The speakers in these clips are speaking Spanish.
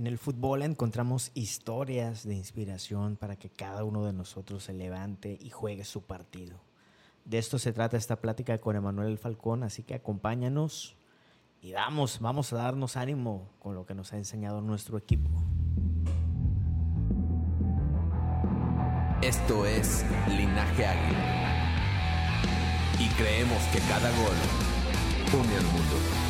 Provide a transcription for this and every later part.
En el fútbol encontramos historias de inspiración para que cada uno de nosotros se levante y juegue su partido. De esto se trata esta plática con Emanuel Falcón, así que acompáñanos y vamos, vamos a darnos ánimo con lo que nos ha enseñado nuestro equipo. Esto es Linaje Águila. Y creemos que cada gol une al mundo.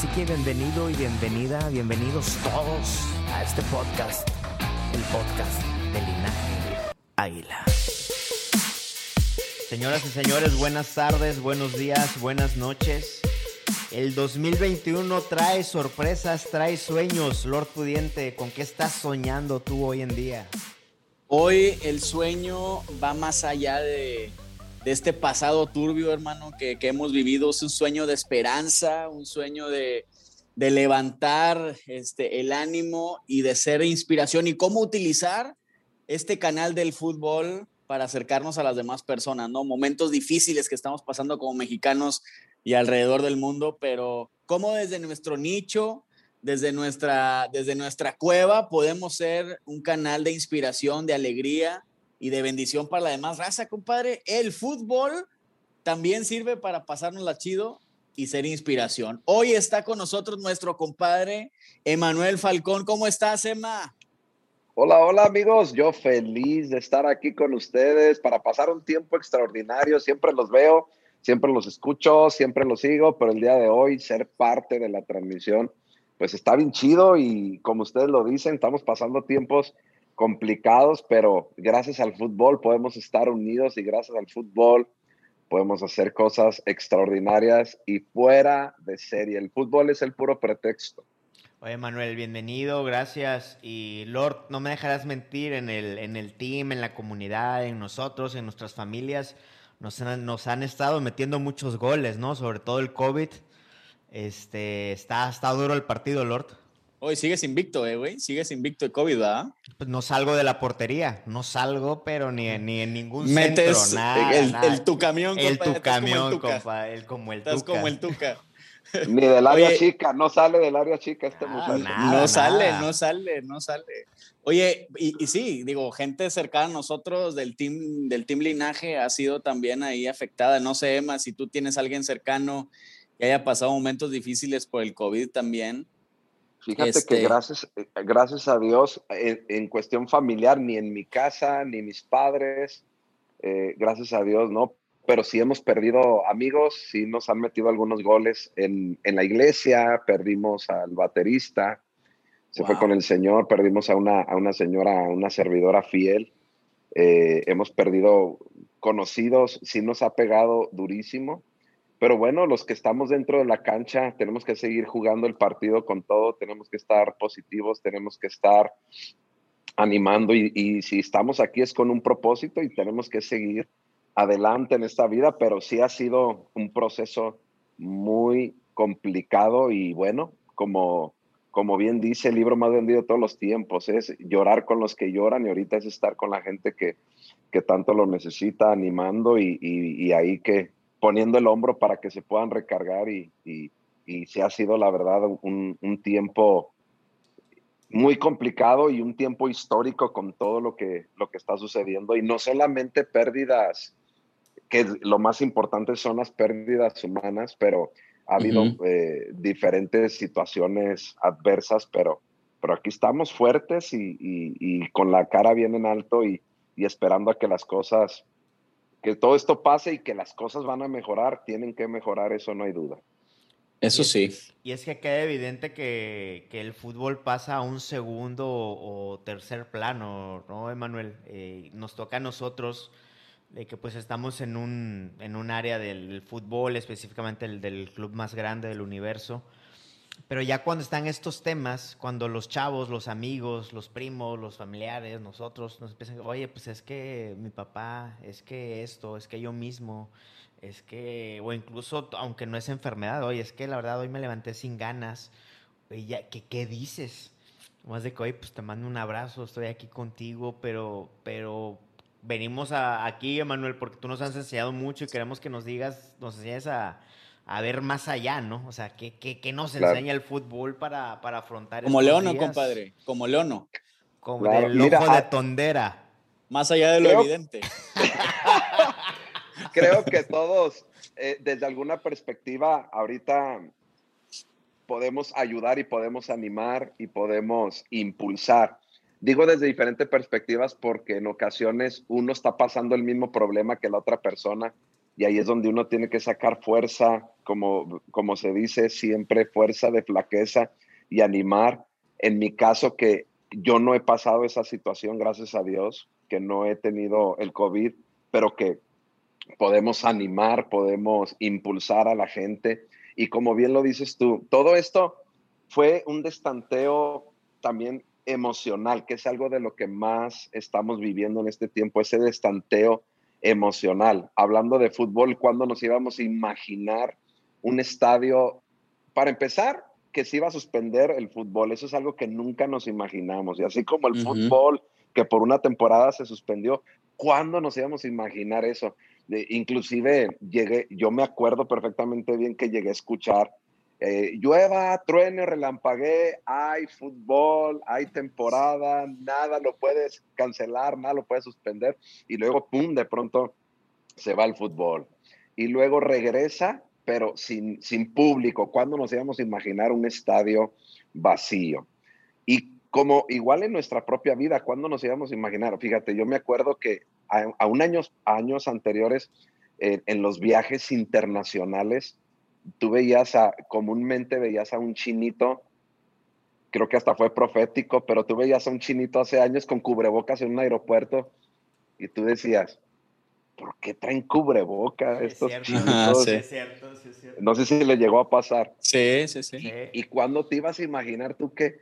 Así que bienvenido y bienvenida, bienvenidos todos a este podcast, el podcast de Linaje Águila. Señoras y señores, buenas tardes, buenos días, buenas noches. El 2021 trae sorpresas, trae sueños, Lord Pudiente. ¿Con qué estás soñando tú hoy en día? Hoy el sueño va más allá de, de este pasado turbio, hermano, que, que, hemos vivido. Es un sueño de esperanza, un sueño de, de levantar este, el ánimo y de ser inspiración y cómo utilizar este canal del fútbol para acercarnos a las demás personas, ¿no? Momentos difíciles que estamos pasando como mexicanos y alrededor del mundo, pero cómo desde nuestro nicho desde nuestra, desde nuestra cueva podemos ser un canal de inspiración, de alegría y de bendición para la demás raza, compadre. El fútbol también sirve para pasarnos la chido y ser inspiración. Hoy está con nosotros nuestro compadre Emanuel Falcón. ¿Cómo estás, Emma? Hola, hola amigos. Yo feliz de estar aquí con ustedes para pasar un tiempo extraordinario. Siempre los veo, siempre los escucho, siempre los sigo, pero el día de hoy ser parte de la transmisión pues está bien chido y como ustedes lo dicen, estamos pasando tiempos complicados, pero gracias al fútbol podemos estar unidos y gracias al fútbol podemos hacer cosas extraordinarias y fuera de serie. El fútbol es el puro pretexto. Oye, Manuel, bienvenido, gracias. Y Lord, no me dejarás mentir en el, en el team, en la comunidad, en nosotros, en nuestras familias. Nos han, nos han estado metiendo muchos goles, ¿no? Sobre todo el COVID este, está, está duro el partido, Lord. Hoy sigues invicto, eh, güey. Sigues invicto de COVID, ¿verdad? Pues no salgo de la portería. No salgo, pero ni, ni en ningún Metes centro. Nada, el, nada. el, tu camión, El compa, tu camión, compa. El como el Estás tuca. como el tuca. Ni del área Oye, chica, no sale del área chica este Ah, muchacho. nada. no sale, no sale, no sale. Oye, y, y, sí, digo, gente cercana a nosotros del team, del team Linaje ha sido también ahí afectada. No sé, Emma, si tú tienes a alguien cercano que haya pasado momentos difíciles por el COVID también. Fíjate Este- que gracias, gracias a Dios, en, en cuestión familiar, ni en mi casa, ni mis padres, eh, gracias a Dios, ¿no? Pero sí hemos perdido amigos, sí nos han metido algunos goles en, en la iglesia, perdimos al baterista, se fue con el Señor, perdimos a una, a una señora, a una servidora fiel, eh, hemos perdido conocidos, sí nos ha pegado durísimo, pero bueno, los que estamos dentro de la cancha tenemos que seguir jugando el partido con todo, tenemos que estar positivos, tenemos que estar animando y, y si estamos aquí es con un propósito y tenemos que seguir adelante en esta vida, pero sí ha sido un proceso muy complicado y bueno, como, como bien dice el libro más vendido de todos los tiempos, es llorar con los que lloran y ahorita es estar con la gente que, que tanto lo necesita, animando y, y, y ahí que poniendo el hombro para que se puedan recargar y, y, y se ha sido la verdad un, un tiempo muy complicado y un tiempo histórico con todo lo que, lo que está sucediendo. Y no solamente pérdidas, que lo más importante son las pérdidas humanas, pero Ha habido eh, diferentes situaciones adversas, pero, pero aquí estamos fuertes y, y, con la cara bien en alto y, y esperando a que las cosas, que todo esto pase y que las cosas van a mejorar, tienen que mejorar, eso no hay duda. Eso sí. Y es que queda evidente que, que, el fútbol pasa a un segundo o, tercer plano, ¿no, Emanuel? Eh, nos toca a nosotros, de que pues estamos en un, en un área del fútbol, específicamente el del club más grande del universo. Pero ya cuando están estos temas, cuando los chavos, los amigos, los primos, los familiares, nosotros nos empiezan, oye, pues es que mi papá, es que esto, es que yo mismo, es que, o incluso, aunque no es enfermedad, oye, es que la verdad hoy me levanté sin ganas, oye, ya, ¿qué, ¿qué dices? Más de que, oye, pues te mando un abrazo, estoy aquí contigo, pero, pero venimos a, aquí, Emanuel, porque tú nos has enseñado mucho y queremos que nos digas, nos enseñes a, a ver más allá, ¿no? O sea, ¿qué, qué, qué nos enseña el fútbol para, para afrontar Como Leono, compadre, como Leono. Como el ojo de ah, tondera. Más allá de lo evidente. creo que todos, eh, desde alguna perspectiva, ahorita podemos ayudar y podemos animar y podemos impulsar. Digo desde diferentes perspectivas porque en ocasiones uno está pasando el mismo problema que la otra persona y ahí es donde uno tiene que sacar fuerza, como, como se dice siempre, fuerza de flaqueza y animar. En mi caso que yo no he pasado esa situación, gracias a Dios, que no he tenido el COVID, pero que podemos animar, podemos impulsar a la gente. Y como bien lo dices tú, todo esto fue un destanteo también emocional, que es algo de lo que más estamos viviendo en este tiempo, ese destanteo emocional. Hablando de fútbol, ¿cuándo nos íbamos a imaginar un estadio? Para empezar, que se iba a suspender el fútbol. Eso es algo que nunca nos imaginamos. Y así como el fútbol, que por una temporada se suspendió, ¿cuándo nos íbamos a imaginar eso? inclusive llegué, yo me acuerdo perfectamente bien que llegué a escuchar, eh, llueva, truene, relampaguee, hay fútbol, hay temporada, nada lo puedes cancelar, nada lo puedes suspender, y luego, ¡pum!, de pronto se va el fútbol. Y luego regresa, pero sin, sin público. ¿Cuándo nos íbamos a imaginar un estadio vacío? Y como igual en nuestra propia vida, ¿cuándo nos íbamos a imaginar? Fíjate, yo me acuerdo que a, un años, años anteriores, en los viajes internacionales, tú veías a, comúnmente veías a un chinito, creo que hasta fue profético, pero tú veías a un chinito hace años con cubrebocas en un aeropuerto y tú decías, ¿por qué traen cubrebocas estos chinitos? No sé si le llegó a pasar. Sí, sí, sí. ¿Y cuándo te ibas a imaginar tú que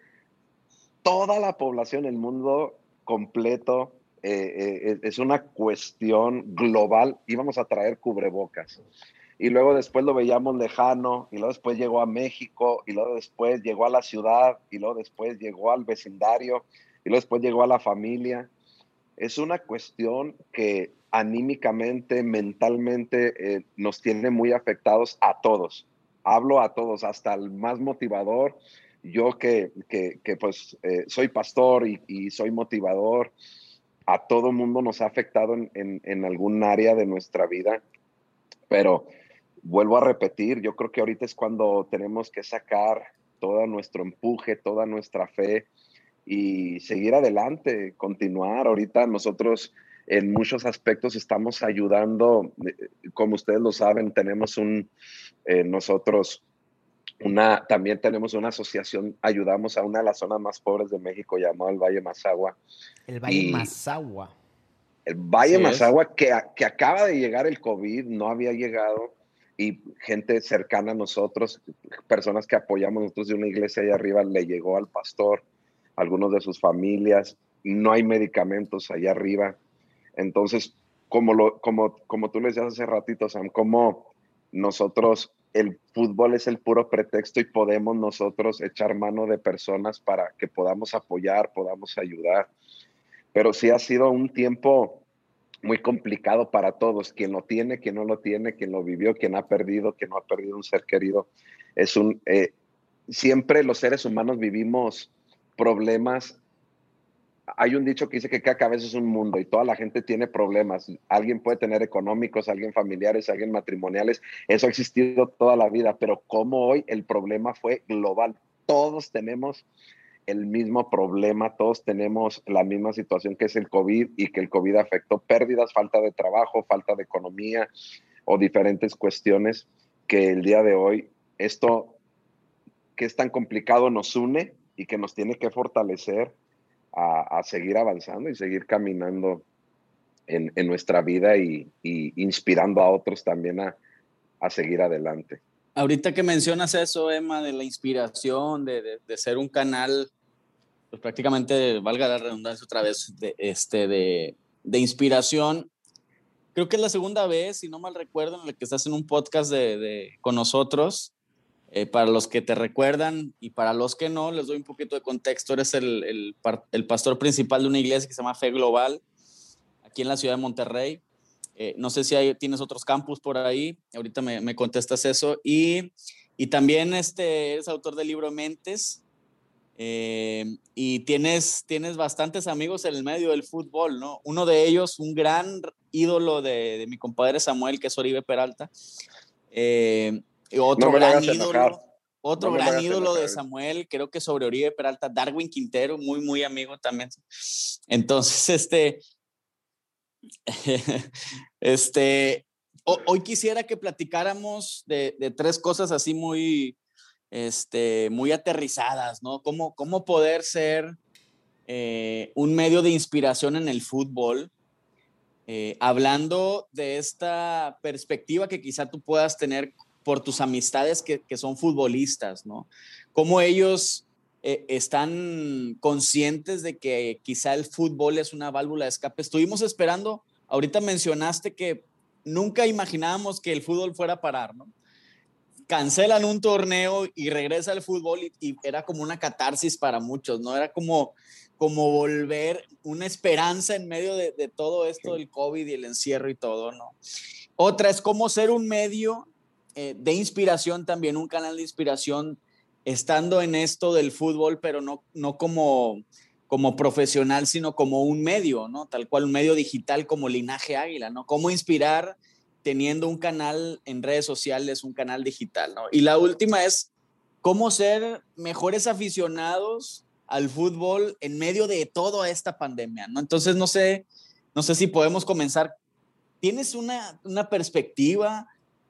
toda la población, el mundo completo, eh, eh, es una cuestión global, íbamos a traer cubrebocas. Y luego después lo veíamos lejano, y luego después llegó a México, y luego después llegó a la ciudad, y luego después llegó al vecindario, y luego después llegó a la familia. Es una cuestión que anímicamente, mentalmente, eh, nos tiene muy afectados a todos. Hablo a todos, hasta el más motivador. Yo que, que, pues soy pastor y, soy motivador, a todo mundo nos ha afectado en, en, algún área de nuestra vida, pero vuelvo a repetir, yo creo que ahorita es cuando tenemos que sacar todo nuestro empuje, toda nuestra fe y seguir adelante, continuar. Ahorita nosotros en muchos aspectos estamos ayudando, eh, como ustedes lo saben, tenemos un, eh, nosotros una, también tenemos una asociación, ayudamos a una de las zonas más pobres de México llamado el Valle Mazagua. El Valle Mazagua. El Valle Mazagua, que, que acaba de llegar el COVID, no había llegado, y gente cercana a nosotros, personas que apoyamos nosotros de una iglesia allá arriba, le llegó al pastor, algunos de sus familias, no hay medicamentos allá arriba. Entonces, como, lo, como, como tú le decías hace ratito, Sam, como nosotros el fútbol es el puro pretexto y podemos nosotros echar mano de personas para que podamos apoyar, podamos ayudar. Pero sí ha sido un tiempo muy complicado para todos, quien lo tiene, quien no lo tiene, quien lo vivió, quien ha perdido, quien no ha perdido un ser querido. Es un, eh, siempre los seres humanos vivimos problemas hay un dicho que dice que cada cabeza es un mundo y toda la gente tiene problemas. Alguien puede tener económicos, alguien familiares, alguien matrimoniales. Eso ha existido toda la vida, pero como hoy el problema fue global. Todos tenemos el mismo problema, todos tenemos la misma situación que es el COVID y que el COVID afectó pérdidas, falta de trabajo, falta de economía o diferentes cuestiones que el día de hoy esto que es tan complicado nos une y que nos tiene que fortalecer a, seguir avanzando y seguir caminando en, nuestra vida y, inspirando a otros también a, seguir adelante. Ahorita que mencionas eso, Emma, de la inspiración, de, ser un canal, pues prácticamente, valga la redundancia otra vez, de, este, de, inspiración, creo que es la segunda vez, si no mal recuerdo, en la que estás en un podcast de, con nosotros. Eh, para los que te recuerdan y para los que no, les doy un poquito de contexto. Eres el, el, pastor principal de una iglesia que se llama Fe Global, aquí en la ciudad de Monterrey. Eh, no sé si tienes otros campus por ahí, ahorita me, me contestas eso. Y, y, también este, eres autor del libro Mentes. Eh, y tienes, tienes bastantes amigos en el medio del fútbol, ¿no? Uno de ellos, un gran ídolo de, de mi compadre Samuel, que es Oribe Peralta. Eh, otro gran ídolo. Otro gran ídolo de Samuel, creo que sobre Oribe Peralta, Darwin Quintero, muy, muy amigo también. Entonces, este, este, hoy quisiera que platicáramos de, de, tres cosas así muy, este, muy aterrizadas, ¿no? Cómo, cómo poder ser eh, un medio de inspiración en el fútbol, eh, hablando de esta perspectiva que quizá tú puedas tener por tus amistades que, son futbolistas, ¿no? Cómo ellos eh, están conscientes de que quizá el fútbol es una válvula de escape. Estuvimos esperando, ahorita mencionaste que nunca imaginábamos que el fútbol fuera a parar, ¿no? Cancelan un torneo y regresa el fútbol y, era como una catarsis para muchos, ¿no? Era como, como volver una esperanza en medio de, de todo esto del COVID y el encierro y todo, ¿no? Otra es cómo ser un medio eh, de inspiración también, un canal de inspiración estando en esto del fútbol, pero no, no como, como profesional, sino como un medio, ¿no? Tal cual un medio digital como Linaje Águila, ¿no? Cómo inspirar teniendo un canal en redes sociales, un canal digital, ¿no? Y la última es cómo ser mejores aficionados al fútbol en medio de toda esta pandemia, ¿no? Entonces, no sé, no sé si podemos comenzar. ¿Tienes una, una perspectiva?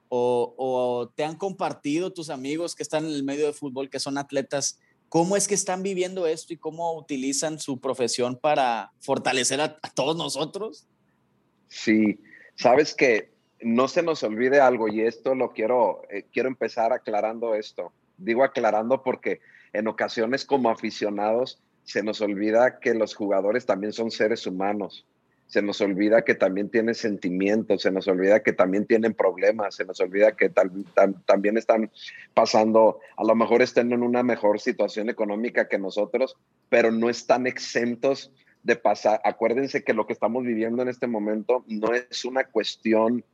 o, te han compartido tus amigos que están en el medio de fútbol, que son atletas, cómo es que están viviendo esto y cómo utilizan su profesión para fortalecer a, todos nosotros? Sí, sabes que no se nos olvide algo y esto lo quiero, eh, quiero empezar aclarando esto. Digo aclarando porque en ocasiones como aficionados se nos olvida que los jugadores también son seres humanos se nos olvida que también tienen sentimientos, se nos olvida que también tienen problemas, se nos olvida que también están pasando, a lo mejor estén en una mejor situación económica que nosotros, pero no están exentos de pasar. Acuérdense que lo que estamos viviendo en este momento no es una cuestión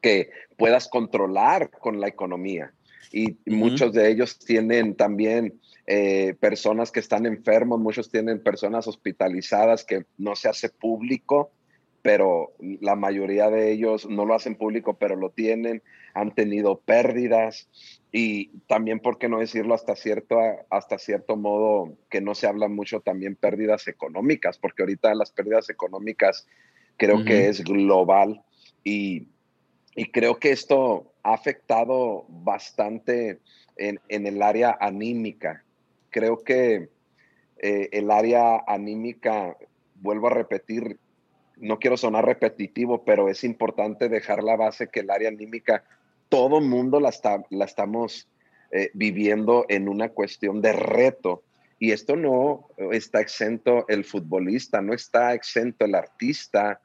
que puedas controlar con la economía. Y muchos de ellos tienen también eh, personas que están enfermos, muchos tienen personas hospitalizadas que no se hace público, pero la mayoría de ellos no lo hacen público, pero lo tienen, han tenido pérdidas. Y también, ¿por qué no decirlo hasta cierto, hasta cierto modo, que no se habla mucho también pérdidas económicas, porque ahorita las pérdidas económicas creo que es global y, y creo que esto ha afectado bastante en, en el área anímica creo que eh, el área anímica, vuelvo a repetir, no quiero sonar repetitivo, pero es importante dejar la base que el área anímica, todo mundo la, está, la estamos eh, viviendo en una cuestión de reto. Y esto no está exento el futbolista, no está exento el artista,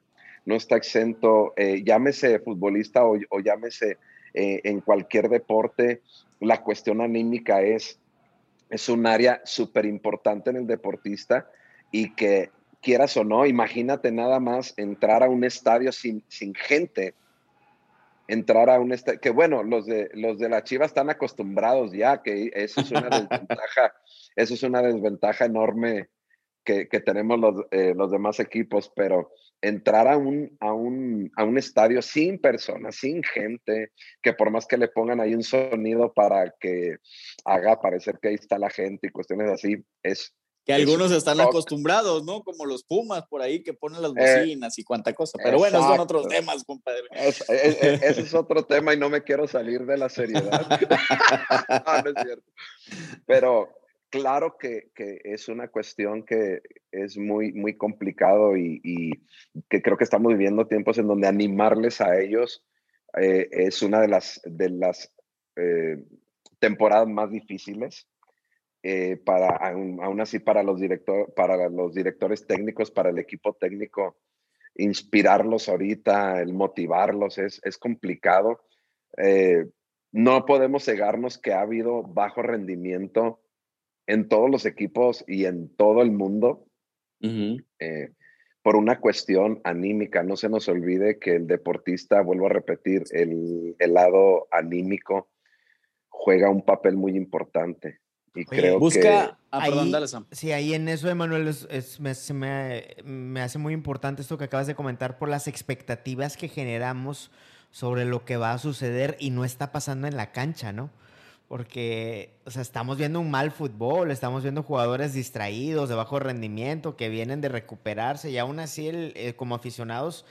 no está exento, eh, llámese futbolista o, o llámese en cualquier deporte, la cuestión anímica es es un área súper importante en el deportista y que quieras o no, imagínate nada más entrar a un estadio sin, sin gente, entrar a un estadio, que bueno, los de, los de la Chiva están acostumbrados ya, que eso es una desventaja, eso es una desventaja enorme que, tenemos los, eh, los, demás equipos, pero entrar a un, a, un, a un estadio sin personas, sin gente, que por más que le pongan ahí un sonido para que haga parecer que ahí está la gente y cuestiones así, es... Que algunos están acostumbrados, ¿no? Como los Pumas por ahí que ponen las eh, bocinas y cuánta cosa. Pero bueno, son otros temas, compadre. ese es otro tema y no me quiero salir de la seriedad. no es cierto. Pero, claro que, es una cuestión que es muy, muy complicado y, que creo que estamos viviendo tiempos en donde animarles a ellos eh, es una de las, de las eh, temporadas más difíciles. Eh, para, aún, así, para los, director, para los directores técnicos, para el equipo técnico, inspirarlos ahorita, el motivarlos es, es complicado. no podemos cegarnos que ha habido bajo rendimiento en todos los equipos y en todo el mundo eh, por una cuestión anímica. No se nos olvide que el deportista, vuelvo a repetir, el, lado anímico juega un papel muy importante. Y creo busca, que... ahí, sí, ahí en eso, Emanuel, es, me, me, hace muy importante esto que acabas de comentar por las expectativas que generamos sobre lo que va a suceder y no está pasando en la cancha, ¿no? Porque, o sea, estamos viendo un mal fútbol, estamos viendo jugadores distraídos, de bajo rendimiento, que vienen de recuperarse y aún así, eh, como aficionados,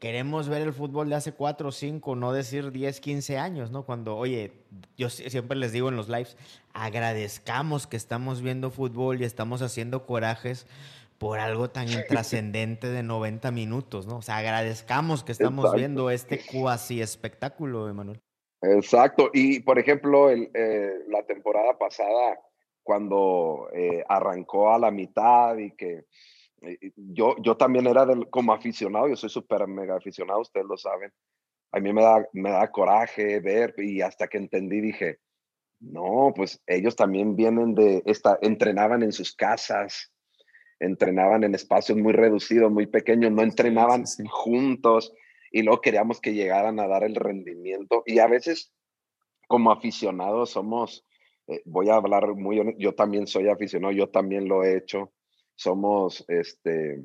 queremos ver el fútbol de hace 4 o 5, no decir 10, 15 años, ¿no? Cuando, oye, yo siempre les digo en los lives, agradezcamos que estamos viendo fútbol y estamos haciendo corajes por algo tan intrascendente de 90 minutos, ¿no? O sea, agradezcamos que estamos viendo este cuasi espectáculo, Emanuel. Exacto. Y por ejemplo, el, eh, la temporada pasada, cuando eh, arrancó a la mitad y que eh, yo, yo también era del, como aficionado, yo soy súper mega aficionado, ustedes lo saben. A mí me da, me da coraje ver y hasta que entendí dije, no, pues ellos también vienen de, esta, entrenaban en sus casas, entrenaban en espacios muy reducidos, muy pequeños, no entrenaban juntos y luego queríamos que llegaran a dar el rendimiento. Y a veces, como aficionados, somos, eh, voy a hablar muy yo también soy aficionado, yo también lo he hecho. Somos, este,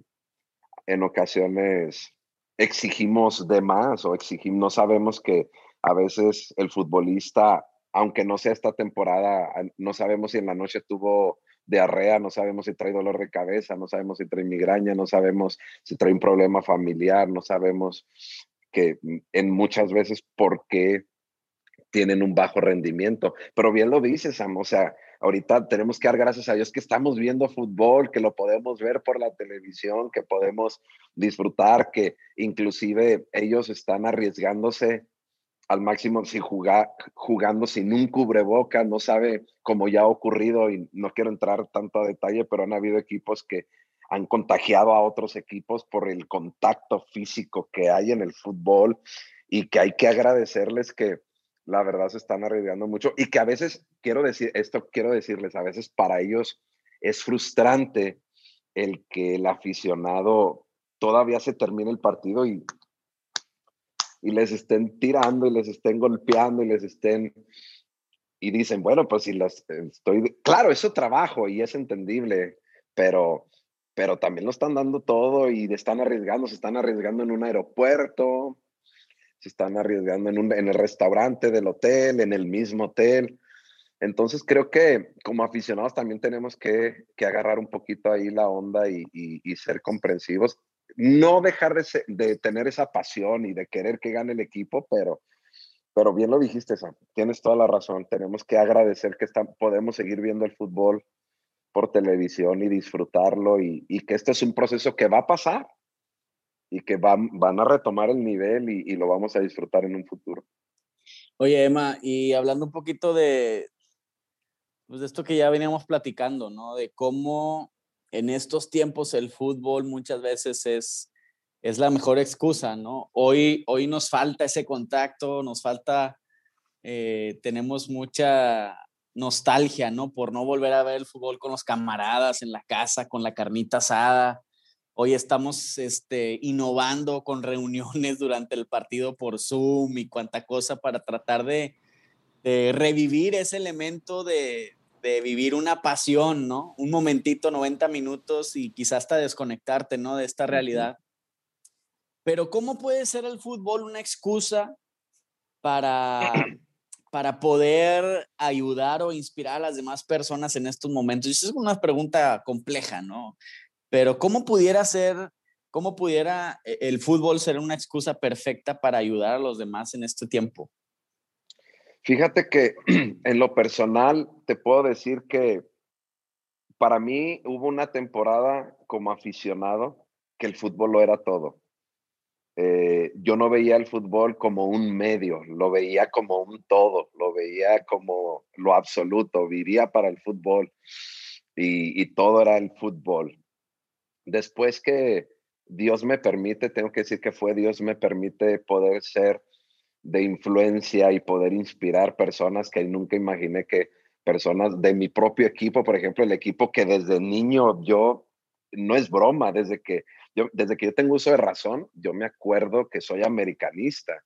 en ocasiones exigimos de más o exigimos, no sabemos que a veces el futbolista, aunque no sea esta temporada, no sabemos si en la noche tuvo diarrea, no sabemos si trae dolor de cabeza, no sabemos si trae migraña, no sabemos si trae un problema familiar, no sabemos que en muchas veces por qué tienen un bajo rendimiento. Pero bien lo dices, Sam, o sea, ahorita tenemos que dar gracias a Dios que estamos viendo fútbol, que lo podemos ver por la televisión, que podemos disfrutar, que inclusive ellos están arriesgándose al máximo sin jugar, jugando sin un cubreboca, no sabe cómo ya ha ocurrido y no quiero entrar tanto a detalle, pero han habido equipos que han contagiado a otros equipos por el contacto físico que hay en el fútbol y que hay que agradecerles que la verdad se están arriesgando mucho y que a veces, quiero decir, esto quiero decirles, a veces para ellos es frustrante el que el aficionado todavía se termine el partido y y les estén tirando y les estén golpeando y les estén... Y dicen, bueno, pues si las estoy... Claro, eso trabajo y es entendible, pero, pero también lo están dando todo y están arriesgando, se están arriesgando en un aeropuerto, se están arriesgando en, un, en el restaurante del hotel, en el mismo hotel. Entonces creo que como aficionados también tenemos que, que agarrar un poquito ahí la onda y, y, y ser comprensivos no dejar de, tener esa pasión y de querer que gane el equipo, pero, pero bien lo dijiste, Sam. Tienes toda la razón. Tenemos que agradecer que podemos seguir viendo el fútbol por televisión y disfrutarlo y, que este es un proceso que va a pasar y que van, van a retomar el nivel y, lo vamos a disfrutar en un futuro. Oye, Emma, y hablando un poquito de, pues de esto que ya veníamos platicando, ¿no? De cómo en estos tiempos el fútbol muchas veces es, es la mejor excusa, ¿no? Hoy, hoy nos falta ese contacto, nos falta, eh, tenemos mucha nostalgia, ¿no? Por no volver a ver el fútbol con los camaradas en la casa, con la carnita asada. Hoy estamos este, innovando con reuniones durante el partido por Zoom y cuanta cosa para tratar de revivir ese elemento de, de vivir una pasión, ¿no? Un momentito, 90 minutos y quizás hasta desconectarte, ¿no? De esta realidad. Pero ¿cómo puede ser el fútbol una excusa para, para poder ayudar o inspirar a las demás personas en estos momentos? Y es una pregunta compleja, ¿no? Pero ¿cómo pudiera ser, cómo pudiera eh, el fútbol ser una excusa perfecta para ayudar a los demás en este tiempo? Fíjate que en lo personal te puedo decir que para mí hubo una temporada como aficionado que el fútbol lo era todo. Eh, yo no veía el fútbol como un medio, lo veía como un todo, lo veía como lo absoluto, vivía para el fútbol y, y todo era el fútbol. Después que Dios me permite, tengo que decir que fue Dios me permite poder ser de influencia y poder inspirar personas que nunca imaginé que personas de mi propio equipo, por ejemplo, el equipo que desde niño yo, no es broma, desde que yo, desde que yo tengo uso de razón, yo me acuerdo que soy americanista.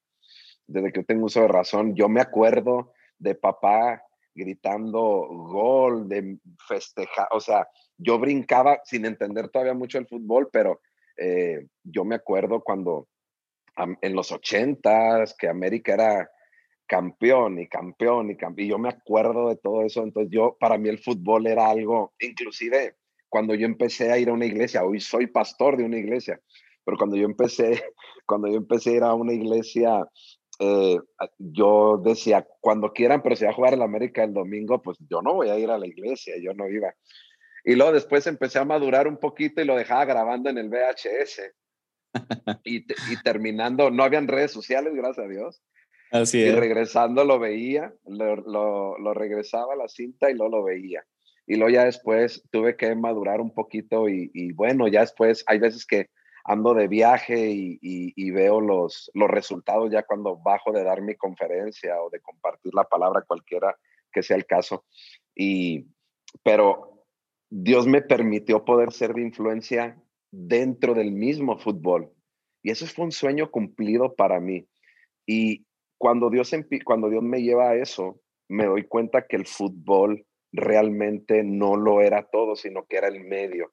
Desde que yo tengo uso de razón, yo me acuerdo de papá gritando gol, de festejar, o sea, yo brincaba sin entender todavía mucho el fútbol, pero eh, yo me acuerdo cuando en los ochentas, que América era campeón y campeón y campeón. Y yo me acuerdo de todo eso. Entonces yo, para mí el fútbol era algo, inclusive cuando yo empecé a ir a una iglesia, hoy soy pastor de una iglesia, pero cuando yo empecé, cuando yo empecé a ir a una iglesia, eh, yo decía, cuando quieran, pero si va a jugar el América el domingo, pues yo no voy a ir a la iglesia, yo no iba. Y luego después empecé a madurar un poquito y lo dejaba grabando en el VHS y, terminando, no habían redes sociales, gracias a Dios. Así es. Y regresando lo veía, lo, lo, regresaba a la cinta y luego lo veía. Y luego ya después tuve que madurar un poquito y, bueno, ya después hay veces que ando de viaje y, y, veo los, los resultados ya cuando bajo de dar mi conferencia o de compartir la palabra cualquiera que sea el caso. Y, pero Dios me permitió poder ser de influencia dentro del mismo fútbol. Y eso fue un sueño cumplido para mí. Y cuando Dios, cuando Dios me lleva a eso, me doy cuenta que el fútbol realmente no lo era todo, sino que era el medio.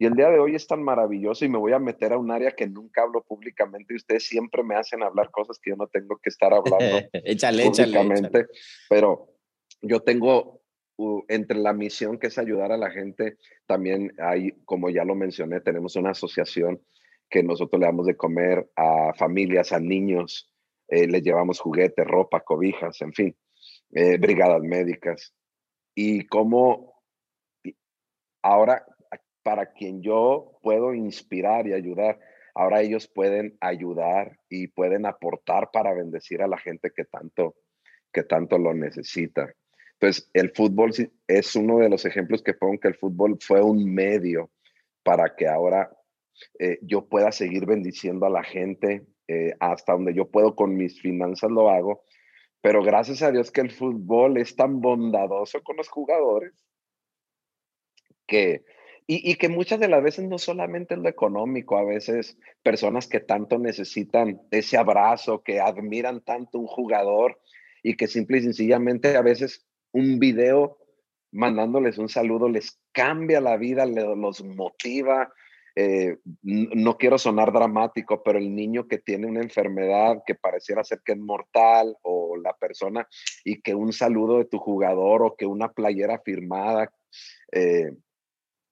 Y el día de hoy es tan maravilloso y me voy a meter a un área que nunca hablo públicamente y ustedes siempre me hacen hablar cosas que yo no tengo que estar hablando échale, públicamente. Pero yo tengo entre la misión que es ayudar a la gente, también hay, como ya lo mencioné, tenemos una asociación que nosotros le damos de comer a familias, a niños, eh, les llevamos juguetes, ropa, cobijas, en fin, eh, brigadas médicas. Y como ahora, para quien yo puedo inspirar y ayudar, ahora ellos pueden ayudar y pueden aportar para bendecir a la gente que tanto, que tanto lo necesita. Entonces, el fútbol es uno de los ejemplos que pongo que el fútbol fue un medio para que ahora eh, yo pueda seguir bendiciendo a la gente eh, hasta donde yo puedo con mis finanzas lo hago. Pero gracias a Dios que el fútbol es tan bondadoso con los jugadores que, y, y, que muchas de las veces no solamente es lo económico, a veces personas que tanto necesitan ese abrazo, que admiran tanto un jugador y que simple y sencillamente a veces un video mandándoles un saludo les cambia la vida, los motiva. Eh, no quiero sonar dramático, pero el niño que tiene una enfermedad que pareciera ser que es mortal o la persona y que un saludo de tu jugador o que una playera firmada eh,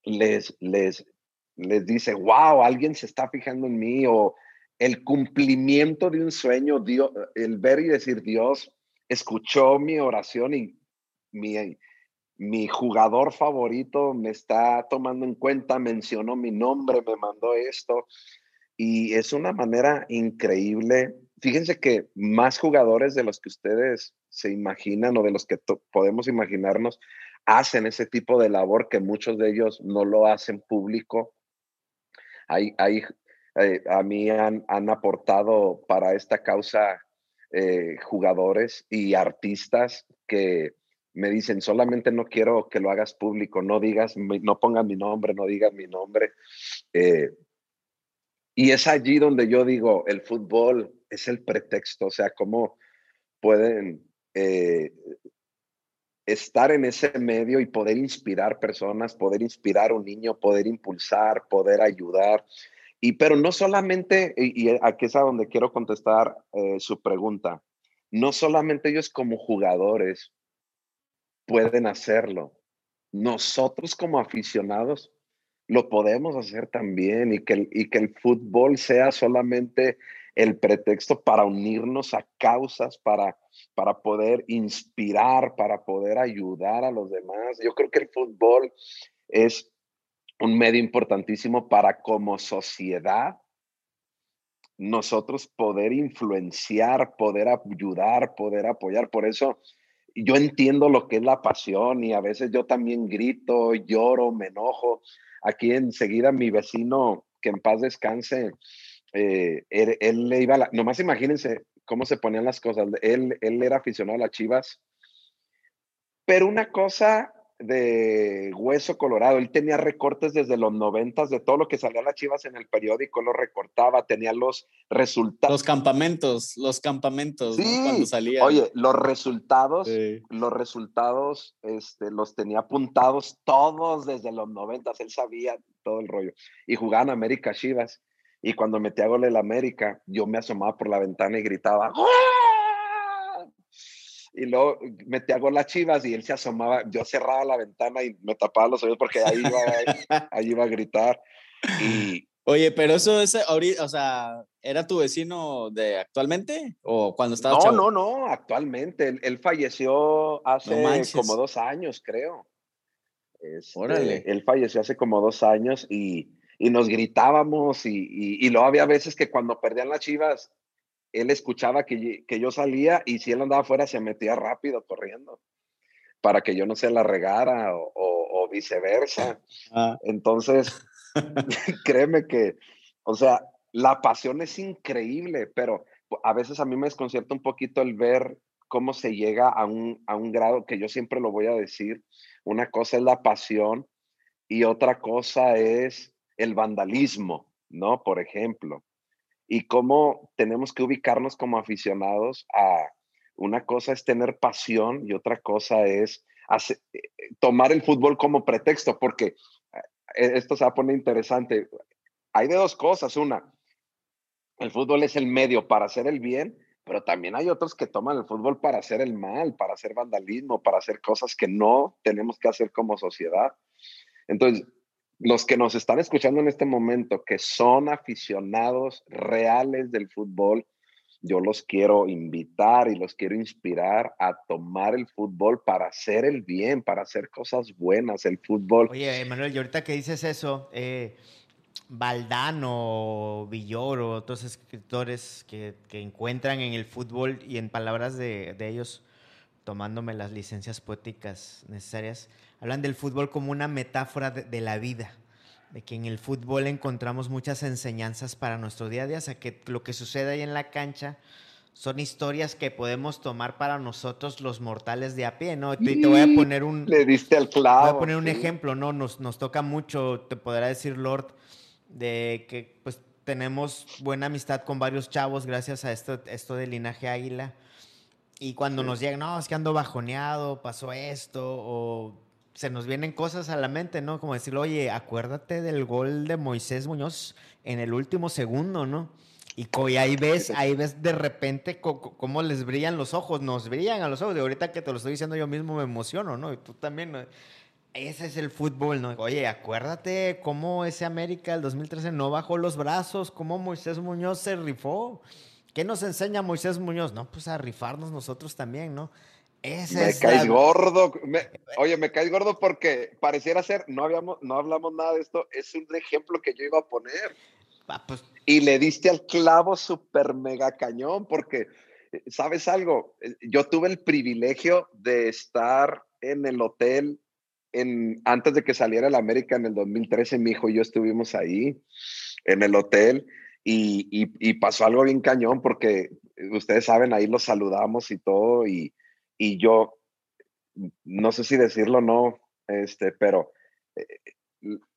les, les, les dice, wow, alguien se está fijando en mí o el cumplimiento de un sueño, Dios, el ver y decir, Dios escuchó mi oración y mi, mi jugador favorito me está tomando en cuenta, mencionó mi nombre, me mandó esto. Y es una manera increíble. Fíjense que más jugadores de los que ustedes se imaginan o de los que podemos imaginarnos hacen ese tipo de labor que muchos de ellos no lo hacen público. Hay, hay, eh, a mí han, han, aportado para esta causa eh, jugadores y artistas que me dicen, solamente no quiero que lo hagas público, no digas, no pongas mi nombre, no digas mi nombre. Eh, y es allí donde yo digo, el fútbol es el pretexto, o sea, cómo pueden, eh, estar en ese medio y poder inspirar personas, poder inspirar a un niño, poder impulsar, poder ayudar. Y pero no solamente, y, aquí es a donde quiero contestar eh, su pregunta, no solamente ellos como jugadores pueden hacerlo, nosotros como aficionados lo podemos hacer también y que, y que el fútbol sea solamente el pretexto para unirnos a causas, para, para poder inspirar, para poder ayudar a los demás. Yo creo que el fútbol es un medio importantísimo para como sociedad nosotros poder influenciar, poder ayudar, poder apoyar. Por eso yo entiendo lo que es la pasión y a veces yo también grito, lloro, me enojo. Aquí enseguida mi vecino, que en paz descanse, eh, él, le iba, a nomás imagínense cómo se ponían las cosas. Él, él era aficionado a las chivas, pero una cosa de Hueso Colorado. Él tenía recortes desde los noventas de todo lo que salía a las chivas en el periódico, lo recortaba, tenía los resultados. Los campamentos, los campamentos, Cuando salía. Oye, los resultados, los resultados, este, los tenía apuntados todos desde los noventas, él sabía todo el rollo. Y jugaban América Chivas. Y cuando metía gol el América, yo me asomaba por la ventana y gritaba, y luego metía gol las chivas y él se asomaba, yo cerraba la ventana y me tapaba los oídos porque ahí iba, ahí iba a gritar. Y, Oye, pero eso es ahorita, o sea, ¿era tu vecino de actualmente o cuando estaba No, no, no, actualmente. Él, falleció hace como dos años, creo. Este, Órale. Él falleció hace como dos años y, y nos gritábamos y, y, y, luego había veces que cuando perdían las chivas, él escuchaba que, que, yo salía y si él andaba afuera se metía rápido corriendo para que yo no se la regara o, viceversa. Ah. Entonces, créeme que, o sea, la pasión es increíble, pero a veces a mí me desconcierta un poquito el ver cómo se llega a un, a un grado que yo siempre lo voy a decir. Una cosa es la pasión y otra cosa es el vandalismo, ¿no? Por ejemplo y cómo tenemos que ubicarnos como aficionados a una cosa es tener pasión y otra cosa es eh, tomar el fútbol como pretexto, porque eh, esto se va interesante. Hay de dos cosas. Una, el fútbol es el medio para hacer el bien, pero también hay otros que toman el fútbol para hacer el mal, para hacer vandalismo, para hacer cosas que no tenemos que hacer como sociedad. Entonces, los que nos están escuchando en este momento, que son aficionados reales del fútbol, yo los quiero invitar y los quiero inspirar a tomar el fútbol para hacer el bien, para hacer cosas buenas, el fútbol. Oye, Manuel, y ahorita que dices eso, eh, Valdano, Villoro, otros escritores que, encuentran en el fútbol y en palabras de ellos, tomándome las licencias poéticas necesarias, hablan del fútbol como una metáfora de, la vida, de que en el fútbol encontramos muchas enseñanzas para nuestro día a día, o sea, que lo que sucede ahí en la cancha son historias que podemos tomar para nosotros los mortales de a pie, ¿no? Y te voy a poner un... Le diste al clavo. Voy a poner un ejemplo, ¿no? Nos, nos toca mucho, te podrá decir Lord, de que pues tenemos buena amistad con varios chavos gracias a esto, esto de linaje águila. Y cuando nos llegan, no, es que ando bajoneado, pasó esto, o se nos vienen cosas a la mente, ¿no? Como decirle, oye, acuérdate del gol de Moisés Muñoz en el último segundo, ¿no? Y, ahí ves, ahí ves de repente cómo les brillan los ojos, nos brillan a los ojos. De ahorita que te lo estoy diciendo yo mismo me emociono, ¿no? Y tú también, ¿no? Ese es el fútbol, ¿no? Oye, acuérdate cómo ese América del 2013 no bajó los brazos, cómo Moisés Muñoz se rifó. ¿Qué nos enseña Moisés Muñoz? No, pues a rifarnos nosotros también, ¿no? me caes gordo. oye, me caes gordo porque pareciera ser, no, habíamos, no hablamos nada de esto, es un ejemplo que yo iba a poner. Ah, pues. Y le diste al clavo súper mega cañón porque, ¿sabes algo? Yo tuve el privilegio de estar en el hotel en, antes de que saliera el América en el 2013, mi hijo y yo estuvimos ahí en el hotel y, y, y pasó algo bien cañón porque ustedes saben, ahí los saludamos y todo y y yo, no sé si decirlo o no, este, pero eh,